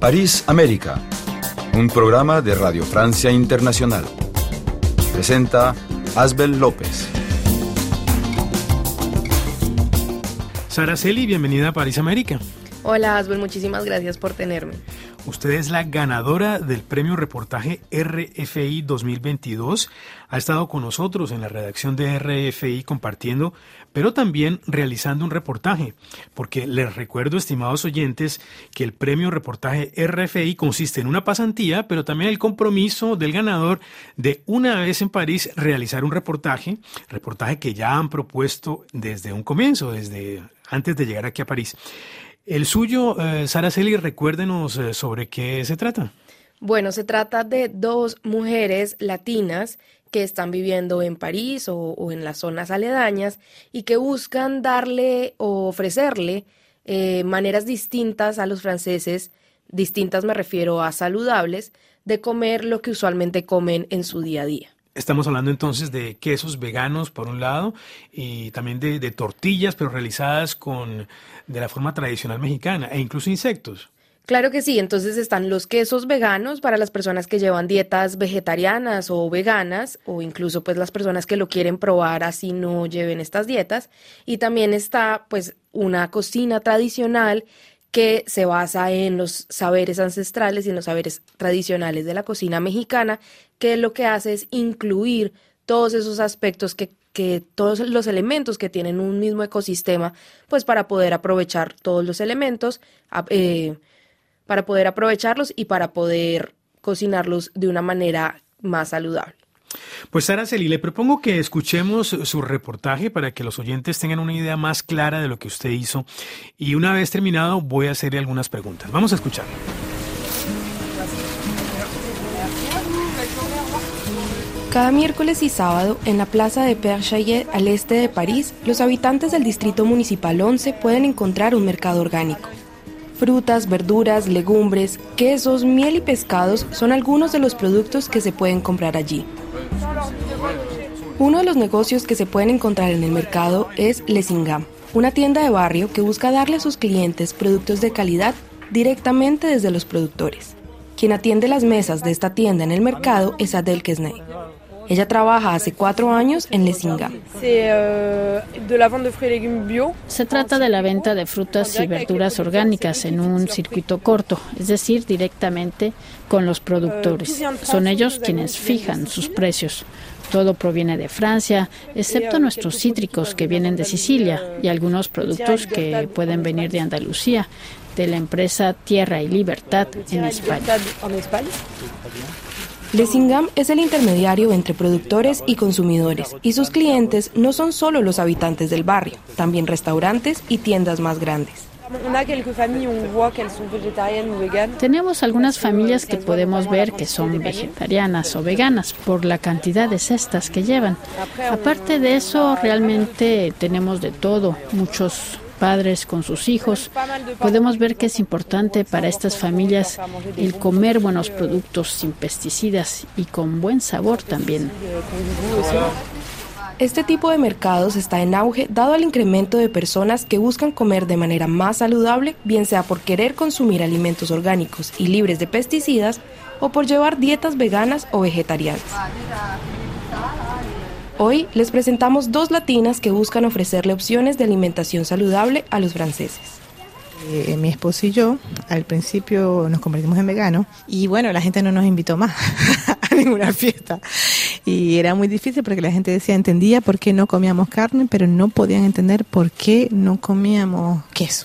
París, América, un programa de Radio Francia Internacional. Presenta Asbel López. Saraceli, bienvenida a París, América. Hola Asbel, muchísimas gracias por tenerme. Usted es la ganadora del premio reportaje RFI 2022. Ha estado con nosotros en la redacción de RFI compartiendo, pero también realizando un reportaje, porque les recuerdo, estimados oyentes, que el premio reportaje RFI consiste en una pasantía, pero también el compromiso del ganador de una vez en París realizar un reportaje, reportaje que ya han propuesto desde un comienzo, desde antes de llegar aquí a París. El suyo, eh, Sara Celi, recuérdenos eh, sobre qué se trata. Bueno, se trata de dos mujeres latinas que están viviendo en París o, en las zonas aledañas y que buscan darle o ofrecerle eh, maneras distintas a los franceses, distintas me refiero a saludables, de comer lo que usualmente comen en su día a día. Estamos hablando entonces de quesos veganos por un lado y también de, tortillas pero realizadas con de la forma tradicional mexicana e incluso insectos. Claro que sí, entonces están los quesos veganos para las personas que llevan dietas vegetarianas o veganas o incluso pues las personas que lo quieren probar así no lleven estas dietas y también está pues una cocina tradicional que se basa en los saberes ancestrales y en los saberes tradicionales de la cocina mexicana, que lo que hace es incluir todos esos aspectos que, todos los elementos que tienen un mismo ecosistema, pues para poder aprovechar todos los elementos, eh, para poder aprovecharlos y para poder cocinarlos de una manera más saludable. Pues Sara Celi, le propongo que escuchemos su reportaje para que los oyentes tengan una idea más clara de lo que usted hizo y una vez terminado voy a hacerle algunas preguntas. Vamos a escucharlo. Cada miércoles y sábado, en la plaza de Père Chaillet, al este de París, los habitantes del Distrito Municipal 11 pueden encontrar un mercado orgánico. Frutas, verduras, legumbres, quesos, miel y pescados son algunos de los productos que se pueden comprar allí. Uno de los negocios que se pueden encontrar en el mercado es Lesingam, una tienda de barrio que busca darle a sus clientes productos de calidad directamente desde los productores. Quien atiende las mesas de esta tienda en el mercado es Adel Kesney. Ella trabaja hace cuatro años en Lesingam. Se trata de la venta de frutas y verduras orgánicas en un circuito corto, es decir, directamente con los productores. Son ellos quienes fijan sus precios. Todo proviene de Francia, excepto nuestros cítricos que vienen de Sicilia y algunos productos que pueden venir de Andalucía, de la empresa Tierra y Libertad en España. Lesingam es el intermediario entre productores y consumidores, y sus clientes no son solo los habitantes del barrio, también restaurantes y tiendas más grandes. Tenemos algunas familias que podemos ver que son vegetarianas o veganas por la cantidad de cestas que llevan. Aparte de eso, realmente tenemos de todo, muchos padres con sus hijos. Podemos ver que es importante para estas familias el comer buenos productos sin pesticidas y con buen sabor también. Este tipo de mercados está en auge dado el incremento de personas que buscan comer de manera más saludable, bien sea por querer consumir alimentos orgánicos y libres de pesticidas o por llevar dietas veganas o vegetarianas. Hoy les presentamos dos latinas que buscan ofrecerle opciones de alimentación saludable a los franceses. Eh, mi esposo y yo al principio nos convertimos en veganos y bueno, la gente no nos invitó más a ninguna fiesta. Y era muy difícil porque la gente decía, entendía por qué no comíamos carne, pero no podían entender por qué no comíamos queso.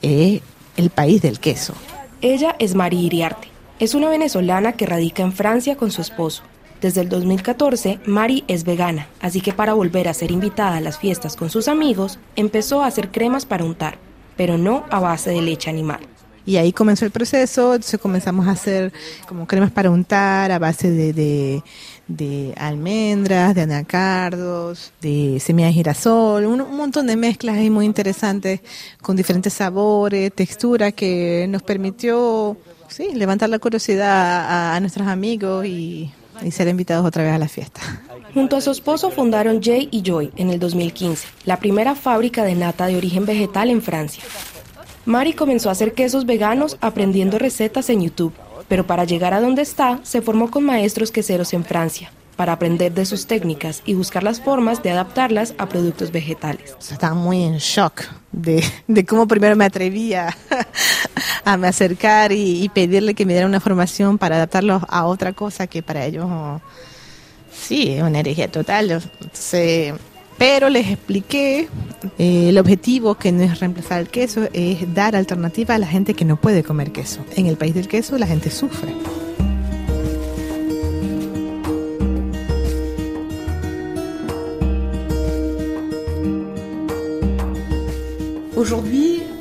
Es el país del queso. Ella es María Iriarte. Es una venezolana que radica en Francia con su esposo. Desde el 2014, Mari es vegana, así que para volver a ser invitada a las fiestas con sus amigos, empezó a hacer cremas para untar pero no a base de leche animal. Y ahí comenzó el proceso, entonces comenzamos a hacer como cremas para untar a base de, de, almendras, de anacardos, de semillas de girasol, un, montón de mezclas ahí muy interesantes con diferentes sabores, texturas que nos permitió sí, levantar la curiosidad a, nuestros amigos y, y ser invitados otra vez a la fiesta. Junto a su esposo fundaron Jay y Joy en el 2015, la primera fábrica de nata de origen vegetal en Francia. Mari comenzó a hacer quesos veganos aprendiendo recetas en YouTube, pero para llegar a donde está, se formó con maestros queseros en Francia para aprender de sus técnicas y buscar las formas de adaptarlas a productos vegetales. Estaba muy en shock de, cómo primero me atrevía a me acercar y, pedirle que me diera una formación para adaptarlo a otra cosa que para ellos, sí, es una herejía total. pero les expliqué eh, el objetivo que no es reemplazar el queso, es dar alternativa a la gente que no puede comer queso. En el país del queso la gente sufre. Mm,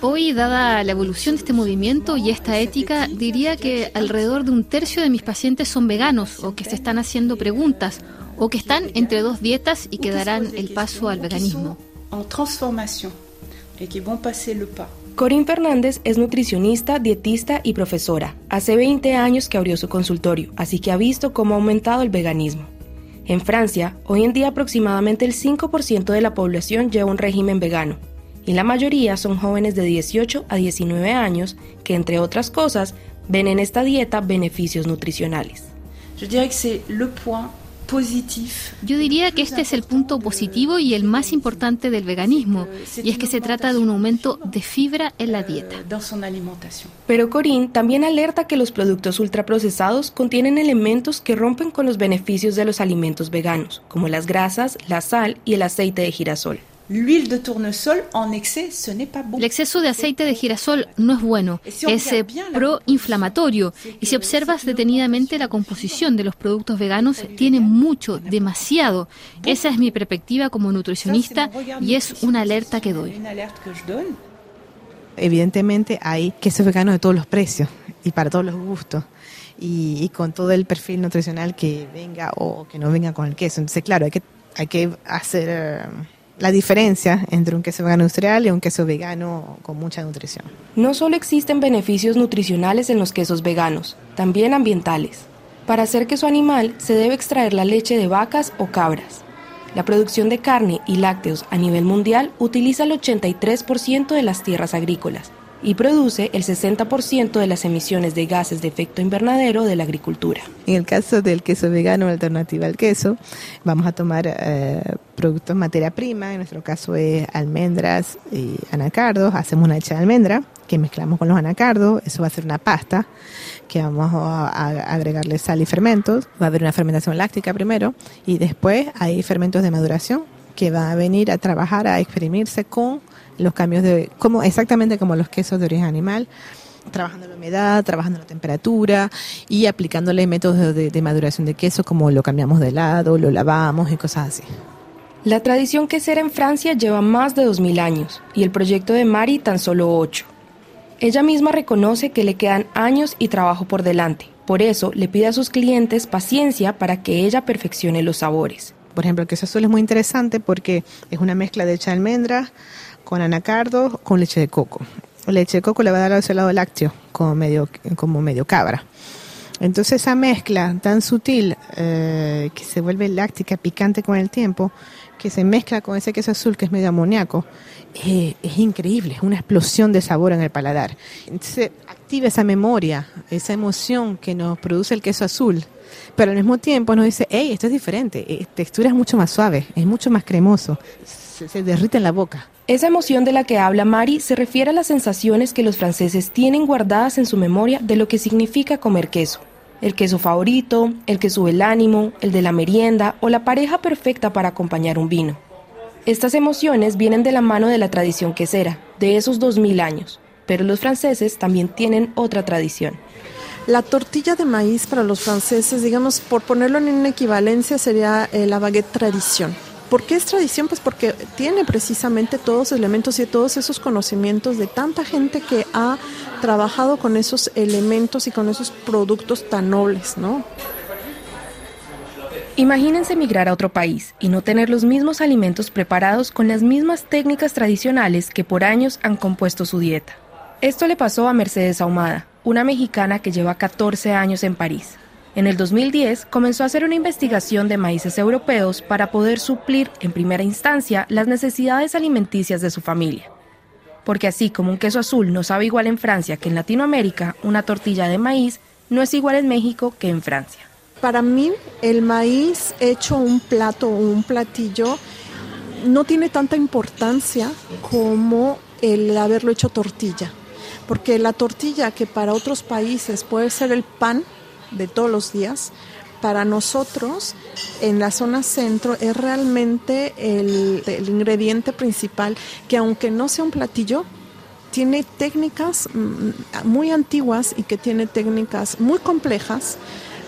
Hoy, dada la evolución de este movimiento y esta ética, diría que alrededor de un tercio de mis pacientes son veganos o que se están haciendo preguntas o que están entre dos dietas y que darán el paso al veganismo. Corinne Fernández es nutricionista, dietista y profesora. Hace 20 años que abrió su consultorio, así que ha visto cómo ha aumentado el veganismo. En Francia, hoy en día aproximadamente el 5% de la población lleva un régimen vegano, y la mayoría son jóvenes de 18 a 19 años que, entre otras cosas, ven en esta dieta beneficios nutricionales. Yo diría que este es el punto positivo y el más importante del veganismo, y es que se trata de un aumento de fibra en la dieta. Pero Corinne también alerta que los productos ultraprocesados contienen elementos que rompen con los beneficios de los alimentos veganos, como las grasas, la sal y el aceite de girasol. El exceso de aceite de girasol no es bueno, es eh, proinflamatorio y si observas detenidamente la composición de los productos veganos tiene mucho, demasiado. Esa es mi perspectiva como nutricionista y es una alerta que doy. Evidentemente hay queso vegano de todos los precios y para todos los gustos. Y, y, con todo el perfil nutricional que venga o que no venga con el queso. Entonces, claro, hay que, hay que hacer eh, la diferencia entre un queso vegano industrial y un queso vegano con mucha nutrición. No solo existen beneficios nutricionales en los quesos veganos, también ambientales. Para hacer queso animal se debe extraer la leche de vacas o cabras. La producción de carne y lácteos a nivel mundial utiliza el 83% de las tierras agrícolas y produce el 60% de las emisiones de gases de efecto invernadero de la agricultura. En el caso del queso vegano, alternativa al queso, vamos a tomar eh, productos materia prima, en nuestro caso es almendras y anacardos, hacemos una leche de almendra que mezclamos con los anacardos, eso va a ser una pasta que vamos a, agregarle sal y fermentos, va a haber una fermentación láctica primero y después hay fermentos de maduración que van a venir a trabajar, a exprimirse con los cambios de, como exactamente como los quesos de origen animal, trabajando la humedad, trabajando la temperatura y aplicándole métodos de, maduración de queso como lo cambiamos de lado, lo lavamos y cosas así. La tradición quesera en Francia lleva más de 2.000 años y el proyecto de Mari tan solo 8. Ella misma reconoce que le quedan años y trabajo por delante. Por eso le pide a sus clientes paciencia para que ella perfeccione los sabores. Por ejemplo, el queso azul es muy interesante porque es una mezcla de hecha de almendras, con anacardo, con leche de coco. leche de coco le va a dar ese lado lácteo, como medio, como medio cabra. Entonces esa mezcla tan sutil eh, que se vuelve láctica, picante con el tiempo, que se mezcla con ese queso azul que es medio amoníaco, eh, es increíble, es una explosión de sabor en el paladar. Entonces activa esa memoria, esa emoción que nos produce el queso azul, pero al mismo tiempo nos dice, hey, esto es diferente, eh, textura es mucho más suave, es mucho más cremoso, se derrite en la boca. Esa emoción de la que habla Mari se refiere a las sensaciones que los franceses tienen guardadas en su memoria de lo que significa comer queso. El queso favorito, el que sube el ánimo, el de la merienda o la pareja perfecta para acompañar un vino. Estas emociones vienen de la mano de la tradición quesera, de esos 2000 años, pero los franceses también tienen otra tradición. La tortilla de maíz para los franceses, digamos, por ponerlo en una equivalencia, sería eh, la baguette tradición. ¿Por qué es tradición? Pues porque tiene precisamente todos los elementos y todos esos conocimientos de tanta gente que ha trabajado con esos elementos y con esos productos tan nobles, ¿no? Imagínense emigrar a otro país y no tener los mismos alimentos preparados con las mismas técnicas tradicionales que por años han compuesto su dieta. Esto le pasó a Mercedes Ahumada, una mexicana que lleva 14 años en París. En el 2010 comenzó a hacer una investigación de maíces europeos para poder suplir en primera instancia las necesidades alimenticias de su familia. Porque así como un queso azul no sabe igual en Francia que en Latinoamérica, una tortilla de maíz no es igual en México que en Francia. Para mí, el maíz hecho un plato o un platillo no tiene tanta importancia como el haberlo hecho tortilla. Porque la tortilla, que para otros países puede ser el pan de todos los días, para nosotros en la zona centro es realmente el, ingrediente principal que aunque no sea un platillo, tiene técnicas mm, muy antiguas y que tiene técnicas muy complejas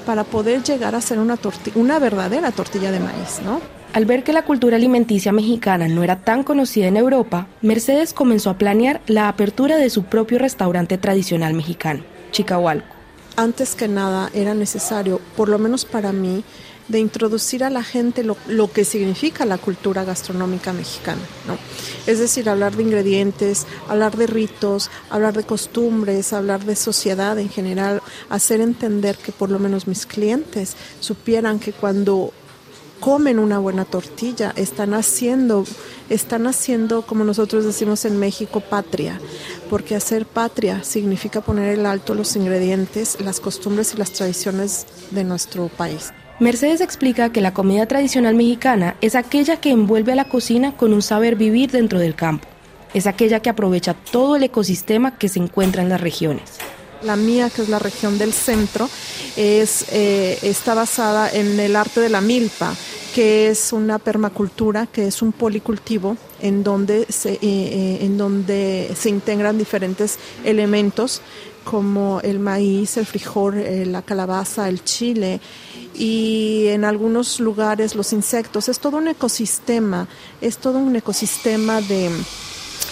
para poder llegar a ser una, una verdadera tortilla de maíz, ¿no? Al ver que la cultura alimenticia mexicana no era tan conocida en Europa, Mercedes comenzó a planear la apertura de su propio restaurante tradicional mexicano, Chicahualco. Antes que nada era necesario, por lo menos para mí, de introducir a la gente lo, lo, que significa la cultura gastronómica mexicana, ¿no? Es decir, hablar de ingredientes, hablar de ritos, hablar de costumbres, hablar de sociedad en general, hacer entender que por lo menos mis clientes supieran que cuando comen una buena tortilla, están haciendo, están haciendo, como nosotros decimos en México, patria, porque hacer patria significa poner el alto los ingredientes, las costumbres y las tradiciones de nuestro país. Mercedes explica que la comida tradicional mexicana es aquella que envuelve a la cocina con un saber vivir dentro del campo. Es aquella que aprovecha todo el ecosistema que se encuentra en las regiones. La mía, que es la región del centro, es, eh, está basada en el arte de la milpa, que es una permacultura, que es un policultivo en donde se, eh, eh, en donde se integran diferentes elementos como el maíz, el frijol, la calabaza, el chile y en algunos lugares los insectos. Es todo un ecosistema, es todo un ecosistema de,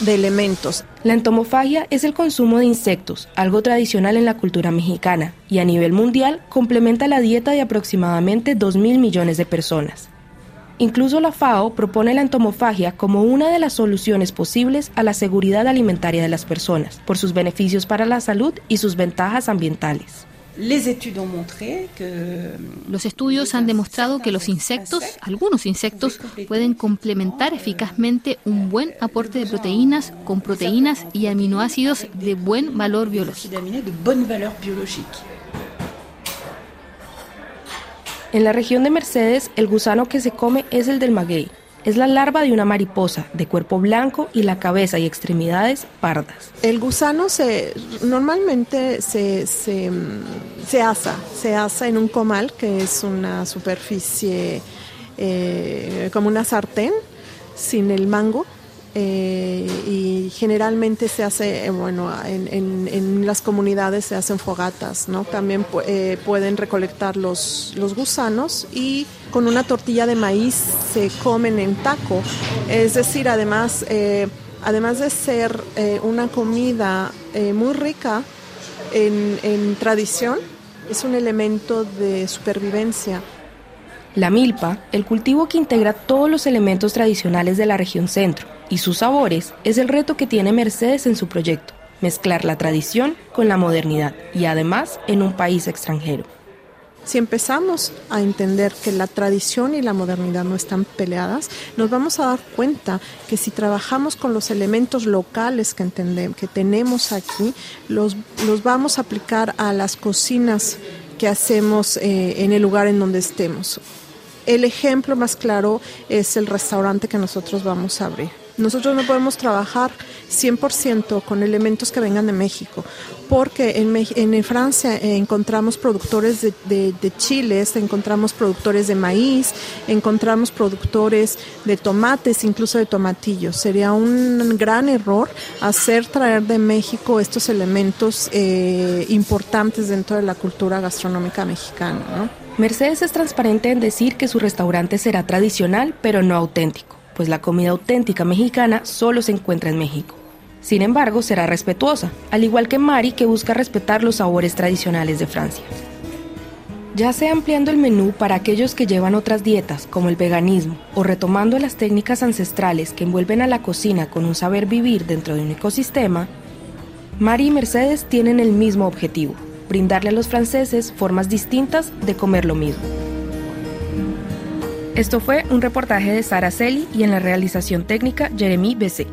de elementos. La entomofagia es el consumo de insectos, algo tradicional en la cultura mexicana, y a nivel mundial complementa la dieta de aproximadamente 2.000 millones de personas. Incluso la FAO propone la entomofagia como una de las soluciones posibles a la seguridad alimentaria de las personas, por sus beneficios para la salud y sus ventajas ambientales. Los estudios han demostrado que los insectos, algunos insectos, pueden complementar eficazmente un buen aporte de proteínas con proteínas y aminoácidos de buen valor biológico. En la región de Mercedes, el gusano que se come es el del maguey. Es la larva de una mariposa, de cuerpo blanco y la cabeza y extremidades pardas. El gusano se normalmente se, se, se asa, se asa en un comal, que es una superficie eh, como una sartén, sin el mango, eh, y generalmente se hace, eh, bueno, en, las comunidades se hacen fogatas, ¿no? También eh, pueden recolectar los, los gusanos y con una tortilla de maíz se comen en taco. Es decir, además, además de ser una comida muy rica en tradición, es un elemento de supervivencia. La milpa, el cultivo que integra todos los elementos tradicionales de la región centro y sus sabores, es el reto que tiene Mercedes en su proyecto, mezclar la tradición con la modernidad y además en un país extranjero. Si empezamos a entender que la tradición y la modernidad no están peleadas, nos vamos a dar cuenta que si trabajamos con los elementos locales que, entendemos, que tenemos aquí, los, los vamos a aplicar a las cocinas que hacemos eh, en el lugar en donde estemos. El ejemplo más claro es el restaurante que nosotros vamos a abrir. Nosotros no podemos trabajar 100% con elementos que vengan de México, porque en, en Francia encontramos productores de, de, chiles, encontramos productores de maíz, encontramos productores de tomates, incluso de tomatillos. Sería un gran error hacer traer de México estos elementos eh, importantes dentro de la cultura gastronómica mexicana. ¿no? Mercedes es transparente en decir que su restaurante será tradicional, pero no auténtico, pues la comida auténtica mexicana solo se encuentra en México. Sin embargo, será respetuosa, al igual que Mari, que busca respetar los sabores tradicionales de Francia. Ya sea ampliando el menú para aquellos que llevan otras dietas, como el veganismo, o retomando las técnicas ancestrales que envuelven a la cocina con un saber vivir dentro de un ecosistema, Mari y Mercedes tienen el mismo objetivo, brindarle a los franceses formas distintas de comer lo mismo. Esto fue un reportaje de Sara Celi y en la realización técnica Jeremy Bessé.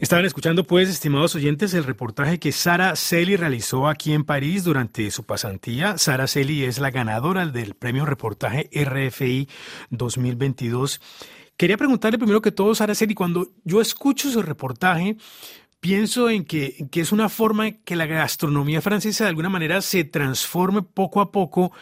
Estaban escuchando, pues, estimados oyentes, el reportaje que Sara Celi realizó aquí en París durante su pasantía. Sara Celi es la ganadora del premio reportaje RFI 2022. Quería preguntarle primero que todo, Sara Celi, cuando yo escucho su reportaje, pienso en que, que es una forma en que la gastronomía francesa de alguna manera se transforme poco a poco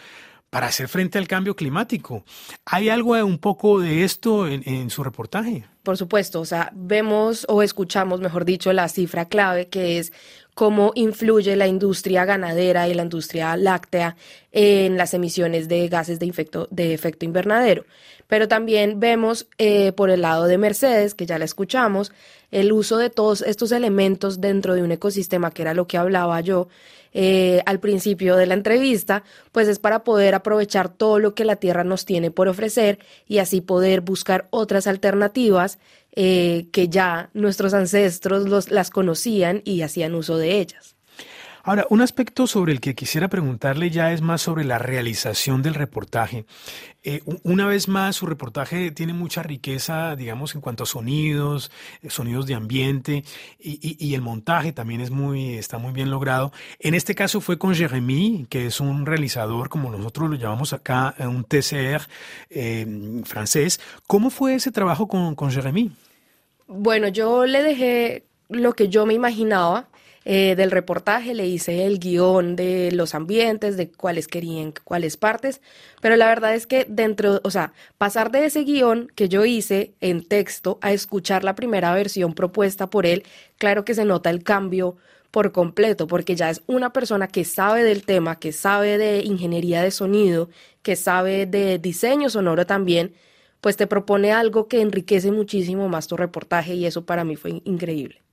para hacer frente al cambio climático. ¿Hay algo un poco de esto en, su reportaje? Por supuesto, o sea, vemos o escuchamos, mejor dicho, la cifra clave que es cómo influye la industria ganadera y la industria láctea en las emisiones de gases de, efecto invernadero. Pero también vemos eh, por el lado de Mercedes, que ya la escuchamos, el uso de todos estos elementos dentro de un ecosistema, que era lo que hablaba yo, eh, al principio de la entrevista, pues es para poder aprovechar todo lo que la Tierra nos tiene por ofrecer y así poder buscar otras alternativas eh, que ya nuestros ancestros los, las conocían y hacían uso de ellas. Ahora, un aspecto sobre el que quisiera preguntarle ya es más sobre la realización del reportaje. Eh, una vez más, su reportaje tiene mucha riqueza, digamos, en cuanto a sonidos, eh, sonidos de ambiente y, el montaje también es muy, está muy bien logrado. En este caso fue con Jérémy, que es un realizador, como nosotros lo llamamos acá, un TCR eh, francés. ¿Cómo fue ese trabajo con, con Jérémy? Bueno, yo le dejé lo que yo me imaginaba eh, del reportaje, le hice el guion de los ambientes, de cuáles querían, cuáles partes, pero la verdad es que dentro, o sea, pasar de ese guion que yo hice en texto a escuchar la primera versión propuesta por él, claro que se nota el cambio por completo, porque ya es una persona que sabe del tema, que sabe de ingeniería de sonido, que sabe de diseño sonoro también, pues te propone algo que enriquece muchísimo más tu reportaje y eso para mí fue increíble.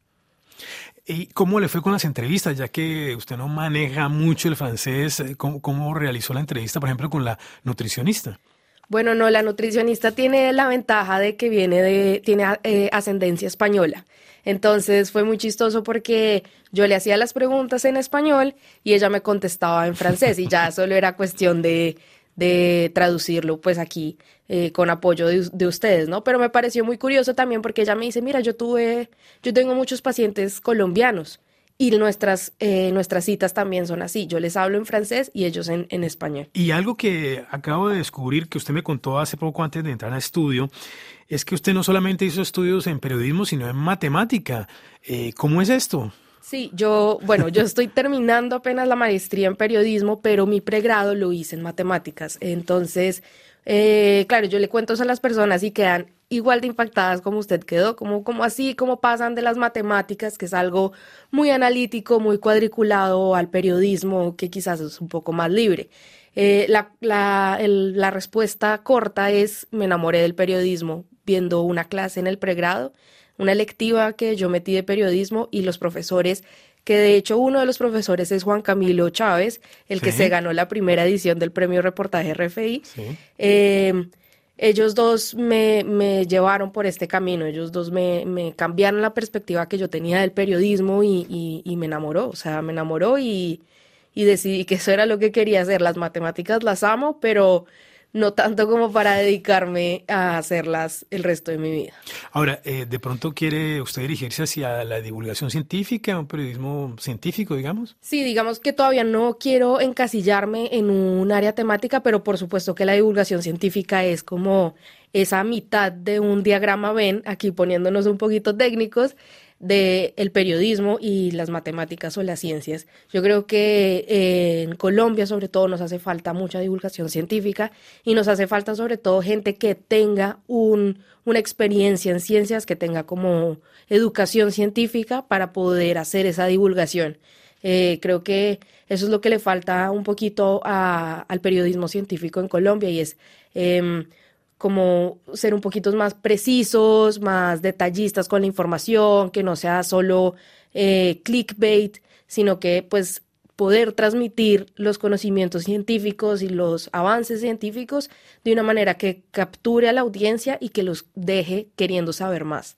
¿Y cómo le fue con las entrevistas? Ya que usted no maneja mucho el francés, eh, ¿cómo, realizó la entrevista, por ejemplo, con la nutricionista? Bueno, no, la nutricionista tiene la ventaja de que viene de, tiene eh, ascendencia española. Entonces fue muy chistoso porque yo le hacía las preguntas en español y ella me contestaba en francés y ya solo era cuestión de, de traducirlo pues aquí eh, con apoyo de, ustedes, ¿no? Pero me pareció muy curioso también porque ella me dice, mira, yo tuve, yo tengo muchos pacientes colombianos y nuestras, eh, nuestras citas también son así. Yo les hablo en francés y ellos en, en, español. Y algo que acabo de descubrir que usted me contó hace poco antes de entrar al estudio es que usted no solamente hizo estudios en periodismo, sino en matemática. Eh, ¿Cómo es esto? Sí, yo, bueno, yo estoy terminando apenas la maestría en periodismo, pero mi pregrado lo hice en matemáticas. Entonces, eh, claro, yo le cuento eso a las personas y quedan igual de impactadas como usted quedó, como, como así, como pasan de las matemáticas, que es algo muy analítico, muy cuadriculado, al periodismo, que quizás es un poco más libre. Eh, la, la, la respuesta corta es, me enamoré del periodismo viendo una clase en el pregrado una electiva que yo metí de periodismo y los profesores, que de hecho uno de los profesores es Juan Camilo Chávez, el que se ganó la primera edición del premio reportaje RFI. Em, ellos dos me, me, llevaron por este camino, ellos dos me, me, cambiaron la perspectiva que yo tenía del periodismo y, y, y me enamoró, o sea, me enamoró y, y decidí que eso era lo que quería hacer. Las matemáticas las amo, pero no tanto como para dedicarme a hacerlas el resto de mi vida. Ahora, eh, ¿de pronto quiere usted dirigirse hacia la divulgación científica, un periodismo científico, digamos? Sí, digamos que todavía no quiero encasillarme en un área temática, pero por supuesto que la divulgación científica es como esa mitad de un diagrama Venn, aquí poniéndonos un poquito técnicos, del el periodismo y las matemáticas o las ciencias. Yo creo que eh, en Colombia sobre todo nos hace falta mucha divulgación científica y nos hace falta sobre todo gente que tenga un, una experiencia en ciencias, que tenga como educación científica para poder hacer esa divulgación. Eh, creo que eso es lo que le falta un poquito al periodismo científico en Colombia y es em, como ser un poquito más precisos, más detallistas con la información, que no sea solo eh, clickbait, sino que pues poder transmitir los conocimientos científicos y los avances científicos de una manera que capture a la audiencia y que los deje queriendo saber más.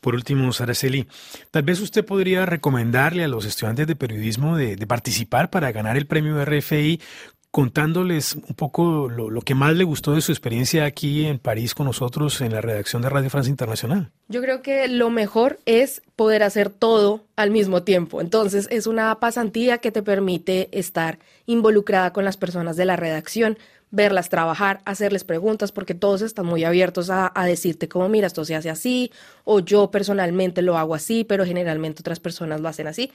Por último, Saraceli, tal vez usted podría recomendarle a los estudiantes de periodismo de, participar para ganar el premio RFI contándoles un poco lo, que más le gustó de su experiencia aquí en París con nosotros en la redacción de Radio Francia Internacional. Yo creo que lo mejor es poder hacer todo al mismo tiempo. Entonces es una pasantía que te permite estar involucrada con las personas de la redacción, verlas trabajar, hacerles preguntas, porque todos están muy abiertos a, decirte como, mira, esto se hace así, o yo personalmente lo hago así, pero generalmente otras personas lo hacen así.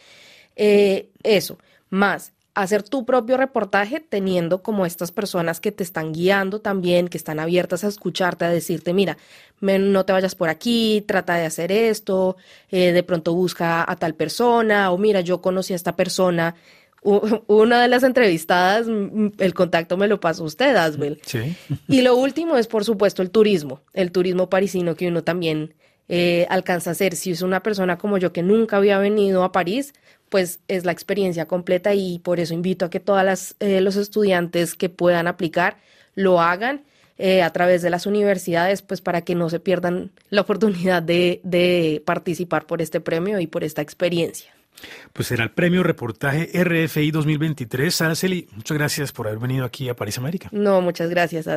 Eh, eso, más hacer tu propio reportaje teniendo como estas personas que te están guiando también, que están abiertas a escucharte, a decirte, mira, no te vayas por aquí, trata de hacer esto, eh, de pronto busca a tal persona, o mira, yo conocí a esta persona una de las entrevistadas, el contacto me lo pasó usted, Asbel. Sí. Y lo último es, por supuesto, el turismo, el turismo parisino que uno también eh, alcanza a hacer. Si es una persona como yo que nunca había venido a París, pues es la experiencia completa y por eso invito a que todos eh, los estudiantes que puedan aplicar lo hagan. Eh, a través de las universidades, pues para que no se pierdan la oportunidad de, de participar por este premio y por esta experiencia. Pues será el premio reportaje RFI 2023. Araceli, muchas gracias por haber venido aquí a París América. No, muchas gracias,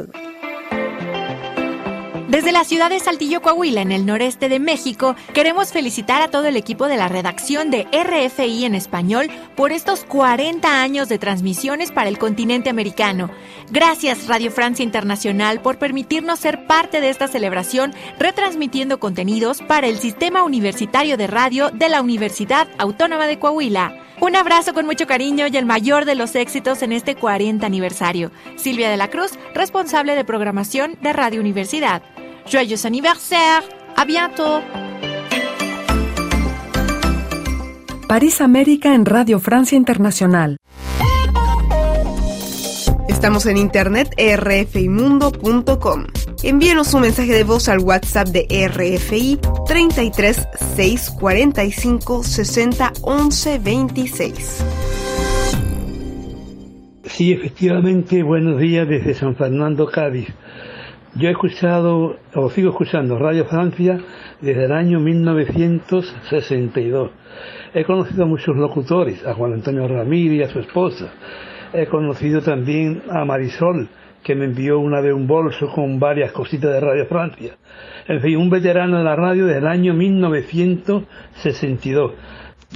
desde la ciudad de Saltillo, Coahuila, en el noreste de México, queremos felicitar a todo el equipo de la redacción de RFI en español por estos 40 años de transmisiones para el continente americano. Gracias Radio Francia Internacional por permitirnos ser parte de esta celebración, retransmitiendo contenidos para el Sistema Universitario de Radio de la Universidad Autónoma de Coahuila. Un abrazo con mucho cariño y el mayor de los éxitos en este 40 aniversario. Silvia de la Cruz, responsable de programación de Radio Universidad. Joyeux anniversaire. À bientôt. París América en Radio Francia Internacional. Estamos en internet rfimundo.com. Envíenos un mensaje de voz al WhatsApp de RFI 33 6 45 60 11 26. Sí, efectivamente, buenos días desde San Fernando, Cádiz. Yo he escuchado, o sigo escuchando Radio Francia desde el año 1962. He conocido a muchos locutores, a Juan Antonio Ramírez y a su esposa. He conocido también a Marisol, que me envió una vez un bolso con varias cositas de Radio Francia. En fin, un veterano de la radio desde el año 1962.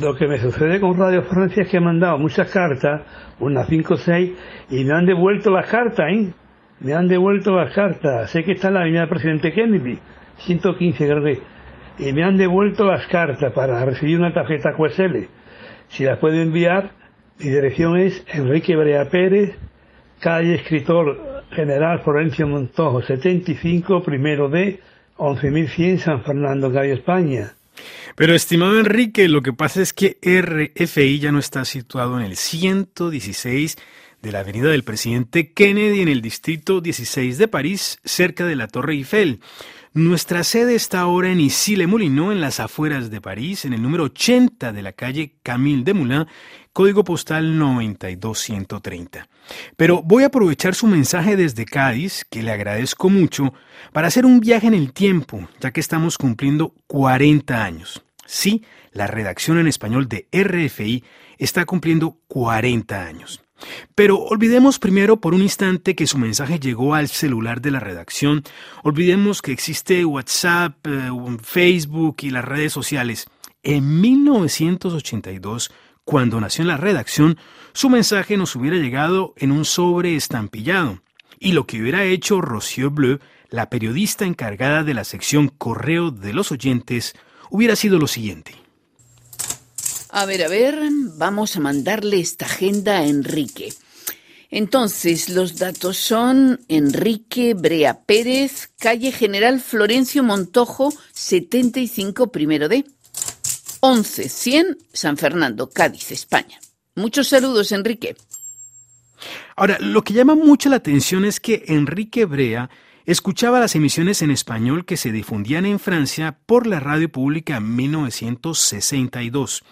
Lo que me sucede con Radio Francia es que he mandado muchas cartas, unas 5 o 6, y me han devuelto las cartas, ¿eh? me han devuelto las cartas. Sé que está en la avenida del presidente Kennedy, 115 creo Y me han devuelto las cartas para recibir una tarjeta QSL. Si las puedo enviar, mi dirección es Enrique Brea Pérez, calle Escritor General Florencio Montojo, 75, primero D, 11100 San Fernando, calle España. Pero estimado Enrique, lo que pasa es que RFI ya no está situado en el 116 de la avenida del presidente Kennedy en el distrito 16 de París, cerca de la Torre Eiffel. Nuestra sede está ahora en Issy-les-Moulineaux, en las afueras de París, en el número 80 de la calle Camille de Moulin, código postal 92130. Pero voy a aprovechar su mensaje desde Cádiz, que le agradezco mucho, para hacer un viaje en el tiempo, ya que estamos cumpliendo 40 años. Sí, la redacción en español de RFI está cumpliendo 40 años. Pero olvidemos primero por un instante que su mensaje llegó al celular de la redacción. Olvidemos que existe WhatsApp, eh, Facebook y las redes sociales. En 1982, cuando nació en la redacción, su mensaje nos hubiera llegado en un sobre estampillado. Y lo que hubiera hecho Rocío Bleu, la periodista encargada de la sección Correo de los Oyentes, hubiera sido lo siguiente. A ver, a ver, vamos a mandarle esta agenda a Enrique. Entonces, los datos son Enrique Brea Pérez, calle General Florencio Montojo, 75 primero D. 11100 San Fernando, Cádiz, España. Muchos saludos, Enrique. Ahora, lo que llama mucho la atención es que Enrique Brea escuchaba las emisiones en español que se difundían en Francia por la radio pública en 1962.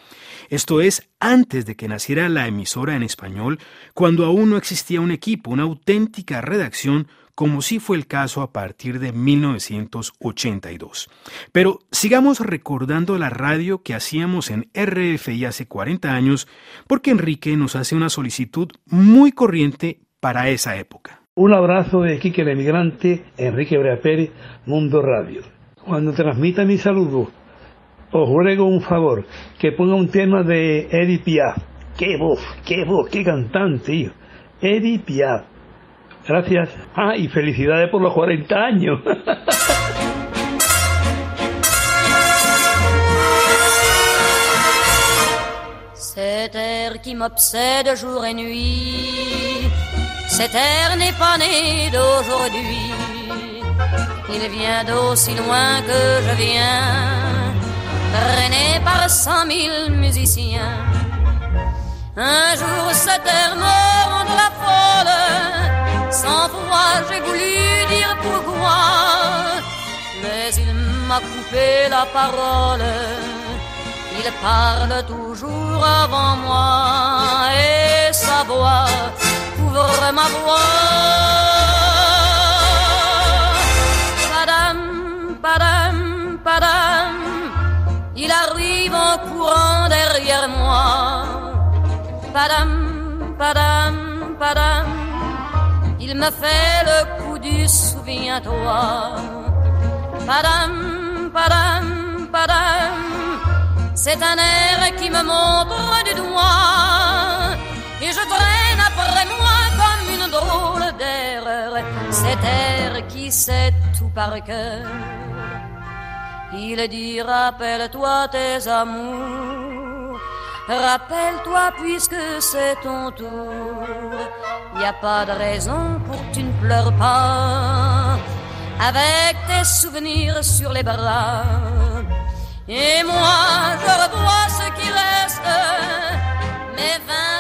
Esto es antes de que naciera la emisora en español, cuando aún no existía un equipo, una auténtica redacción como sí fue el caso a partir de 1982. Pero sigamos recordando la radio que hacíamos en RFI hace 40 años, porque Enrique nos hace una solicitud muy corriente para esa época. Un abrazo de Quique el emigrante, Enrique Brea Pérez, Mundo Radio. Cuando transmita mi saludo, os ruego un favor, que ponga un tema de Eddie Piaf. ¡Qué voz, qué voz, qué cantante, tío! Eddie Piaf. Gracias. Ah, y felicidades por los 40 años. Cet air qui m'obsède jour et nuit, cet air n'est pas né d'aujourd'hui. Il vient d'aussi loin que je viens, traîné par cent mille musiciens. Un jour cet air me rendra folle, sans foi j'ai voulu dire pourquoi, mais il m'a coupé la parole. Il parle toujours avant moi. Et sa voix ma voix. Padam, padam, padam, il arrive en courant derrière moi. Padam, padam, padam, il me fait le coup du souviens-toi. Padam, padam, padam. C'est un air qui me montre du doigt et je traîne drôle d'erreur. Cet air qui sait tout par cœur. Il dit rappelle-toi tes amours, rappelle-toi puisque c'est ton tour. Y a pas de raison pour que tu ne pleures pas avec tes souvenirs sur les bras. Et moi, je revois ce qui reste, mes vingt